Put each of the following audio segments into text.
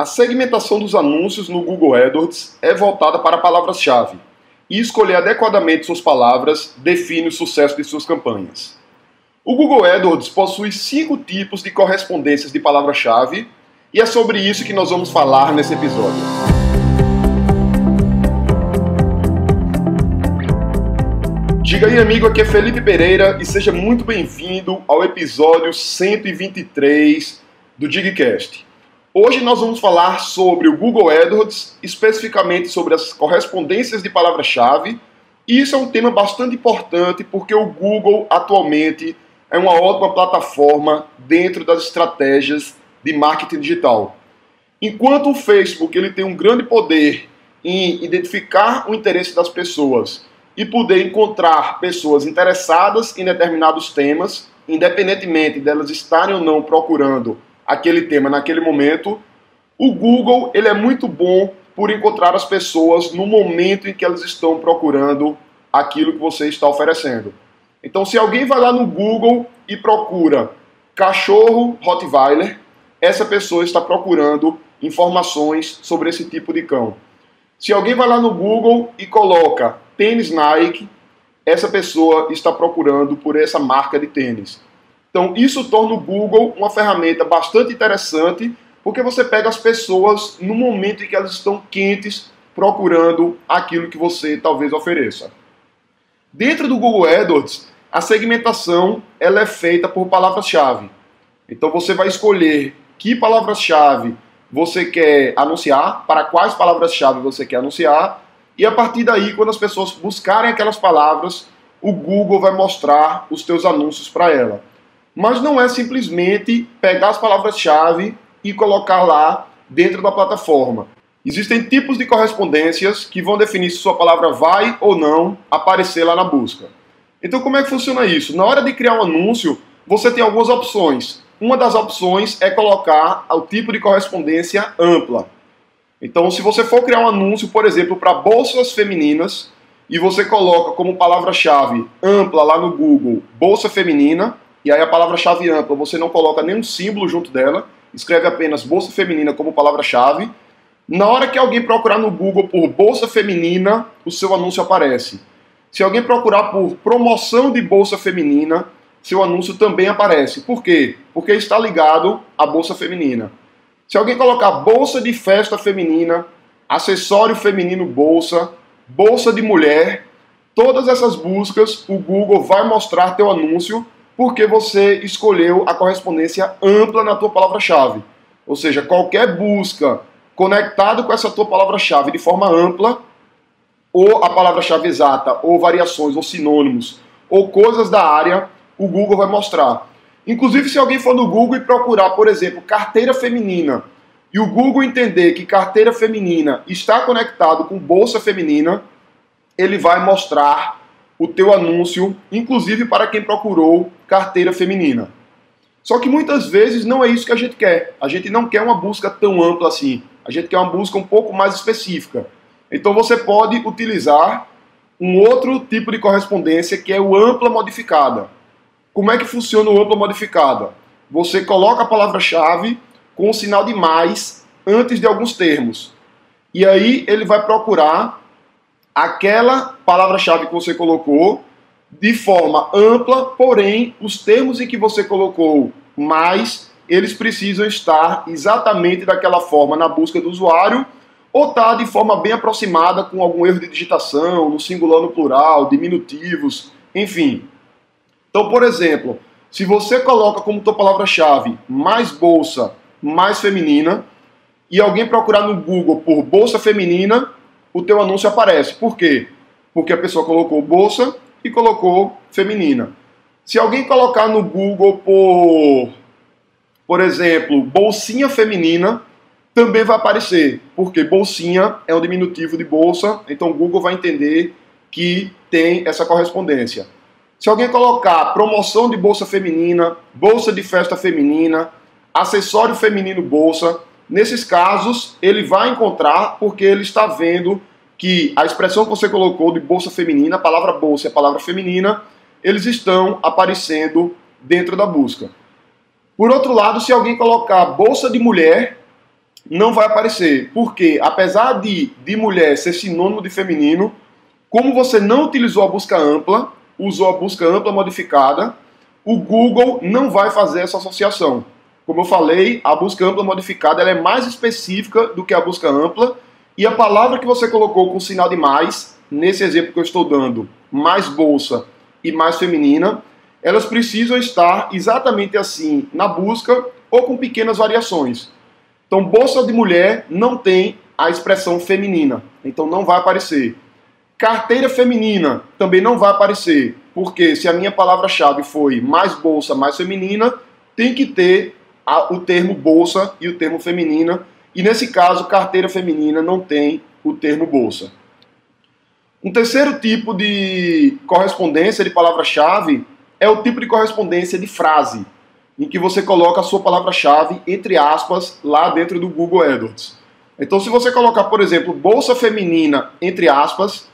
A segmentação dos anúncios no Google AdWords é voltada para palavras-chave, e escolher adequadamente suas palavras define o sucesso de suas campanhas. O Google AdWords possui cinco tipos de correspondências de palavra-chave, e é sobre isso que nós vamos falar nesse episódio. Diga aí, amigo, aqui é Felipe Pereira e seja muito bem-vindo ao episódio 123 do Digcast. Hoje nós vamos falar sobre o Google AdWords, especificamente sobre as correspondências de palavra-chave. E isso é um tema bastante importante porque o Google atualmente é uma ótima plataforma dentro das estratégias de marketing digital. Enquanto o Facebook ele tem um grande poder em identificar o interesse das pessoas e poder encontrar pessoas interessadas em determinados temas, independentemente delas estarem ou não procurando aquele tema naquele momento. O Google ele é muito bom por encontrar as pessoas no momento em que elas estão procurando aquilo que você está oferecendo. Então, se alguém vai lá no Google e procura cachorro Rottweiler, essa pessoa está procurando informações sobre esse tipo de cão. Se alguém vai lá no Google e coloca tênis Nike, essa pessoa está procurando por essa marca de tênis. Então, isso torna o Google uma ferramenta bastante interessante, porque você pega as pessoas no momento em que elas estão quentes procurando aquilo que você talvez ofereça. Dentro do Google AdWords, a segmentação ela é feita por palavras-chave. Então você vai escolher que palavras-chave você quer anunciar, para quais palavras-chave você quer anunciar, e a partir daí, quando as pessoas buscarem aquelas palavras, o Google vai mostrar os teus anúncios para ela. Mas não é simplesmente pegar as palavras-chave e colocar lá dentro da plataforma. Existem tipos de correspondências que vão definir se sua palavra vai ou não aparecer lá na busca. Então, como é que funciona isso? Na hora de criar um anúncio, você tem algumas opções. Uma das opções é colocar o tipo de correspondência ampla. Então, se você for criar um anúncio, por exemplo, para bolsas femininas, e você coloca como palavra-chave ampla lá no Google bolsa feminina, e aí a palavra-chave ampla você não coloca nenhum símbolo junto dela, escreve apenas bolsa feminina como palavra-chave. Na hora que alguém procurar no Google por bolsa feminina, o seu anúncio aparece. Se alguém procurar por promoção de bolsa feminina, seu anúncio também aparece. Por quê? Porque está ligado à bolsa feminina. Se alguém colocar bolsa de festa feminina, acessório feminino bolsa, bolsa de mulher, todas essas buscas o Google vai mostrar teu anúncio porque você escolheu a correspondência ampla na tua palavra-chave. Ou seja, qualquer busca conectado com essa tua palavra-chave de forma ampla, ou a palavra-chave exata, ou variações, ou sinônimos, ou coisas da área, o Google vai mostrar. Inclusive, se alguém for no Google e procurar, por exemplo, carteira feminina, e o Google entender que carteira feminina está conectado com bolsa feminina, ele vai mostrar o teu anúncio, inclusive para quem procurou carteira feminina. Só que muitas vezes não é isso que a gente quer. A gente não quer uma busca tão ampla assim. A gente quer uma busca um pouco mais específica. Então você pode utilizar um outro tipo de correspondência que é o ampla modificada. Como é que funciona o ampla modificada? Você coloca a palavra-chave com o sinal de mais antes de alguns termos. E aí ele vai procurar aquela palavra-chave que você colocou de forma ampla, porém os termos em que você colocou mais, eles precisam estar exatamente daquela forma na busca do usuário ou tá de forma bem aproximada com algum erro de digitação, no singular no plural, diminutivos, enfim. Então, por exemplo, se você coloca como tua palavra-chave mais bolsa, mais feminina, e alguém procurar no Google por bolsa feminina, o teu anúncio aparece. Por quê? Porque a pessoa colocou bolsa e colocou feminina. Se alguém colocar no Google por, por exemplo, bolsinha feminina, também vai aparecer, porque bolsinha é um diminutivo de bolsa, então o Google vai entender que tem essa correspondência. Se alguém colocar promoção de bolsa feminina, bolsa de festa feminina, acessório feminino bolsa, Nesses casos, ele vai encontrar porque ele está vendo que a expressão que você colocou de bolsa feminina, a palavra bolsa e a palavra feminina, eles estão aparecendo dentro da busca. Por outro lado, se alguém colocar bolsa de mulher, não vai aparecer. Porque, apesar de, de mulher ser sinônimo de feminino, como você não utilizou a busca ampla, usou a busca ampla modificada, o Google não vai fazer essa associação. Como eu falei, a busca ampla modificada é mais específica do que a busca ampla, e a palavra que você colocou com sinal de mais, nesse exemplo que eu estou dando, mais bolsa e mais feminina, elas precisam estar exatamente assim na busca ou com pequenas variações. Então, bolsa de mulher não tem a expressão feminina, então não vai aparecer. Carteira feminina também não vai aparecer, porque se a minha palavra-chave foi mais bolsa, mais feminina, tem que ter a, o termo bolsa e o termo feminina, e nesse caso, carteira feminina não tem o termo bolsa. Um terceiro tipo de correspondência de palavra-chave é o tipo de correspondência de frase, em que você coloca a sua palavra-chave entre aspas lá dentro do Google AdWords. Então, se você colocar, por exemplo, bolsa feminina entre aspas,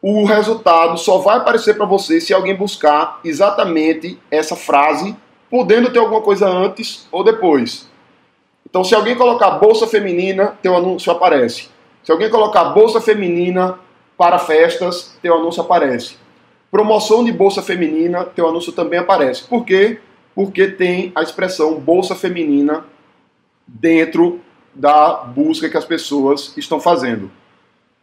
o resultado só vai aparecer para você se alguém buscar exatamente essa frase, podendo ter alguma coisa antes ou depois. Então, se alguém colocar bolsa feminina, teu anúncio aparece. Se alguém colocar bolsa feminina para festas, teu anúncio aparece. Promoção de bolsa feminina, teu anúncio também aparece. Por quê? Porque tem a expressão bolsa feminina dentro da busca que as pessoas estão fazendo.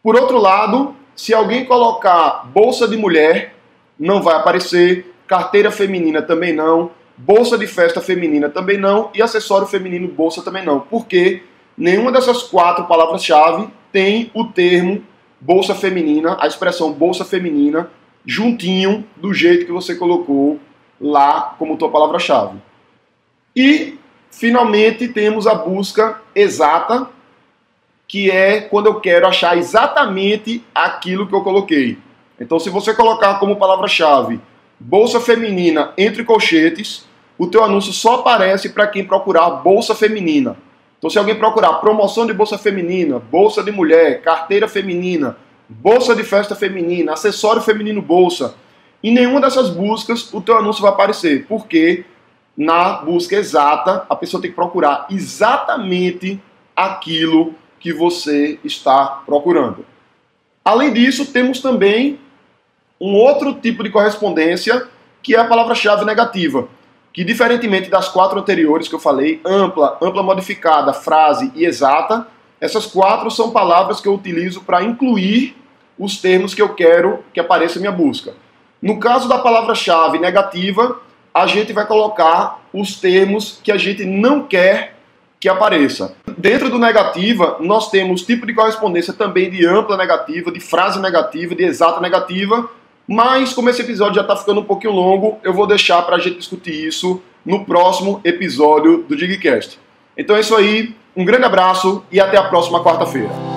Por outro lado, se alguém colocar bolsa de mulher, não vai aparecer, carteira feminina também não, bolsa de festa feminina também não e acessório feminino bolsa também não. Porque nenhuma dessas quatro palavras-chave tem o termo bolsa feminina, a expressão bolsa feminina juntinho do jeito que você colocou lá como tua palavra-chave. E finalmente temos a busca exata, que é quando eu quero achar exatamente aquilo que eu coloquei. Então, se você colocar como palavra-chave bolsa feminina entre colchetes, o teu anúncio só aparece para quem procurar bolsa feminina. Então, se alguém procurar promoção de bolsa feminina, bolsa de mulher, carteira feminina, bolsa de festa feminina, acessório feminino bolsa. Em nenhuma dessas buscas o teu anúncio vai aparecer, porque na busca exata a pessoa tem que procurar exatamente aquilo que você está procurando. Além disso, temos também um outro tipo de correspondência que é a palavra-chave negativa, que diferentemente das quatro anteriores que eu falei, ampla, ampla modificada, frase e exata, essas quatro são palavras que eu utilizo para incluir os termos que eu quero que apareça em minha busca. No caso da palavra-chave negativa, a gente vai colocar os termos que a gente não quer que apareça. Dentro do negativa, nós temos tipo de correspondência também de ampla negativa, de frase negativa, de exata negativa, mas como esse episódio já está ficando um pouquinho longo, eu vou deixar para a gente discutir isso no próximo episódio do Digcast. Então é isso aí, um grande abraço e até a próxima quarta-feira.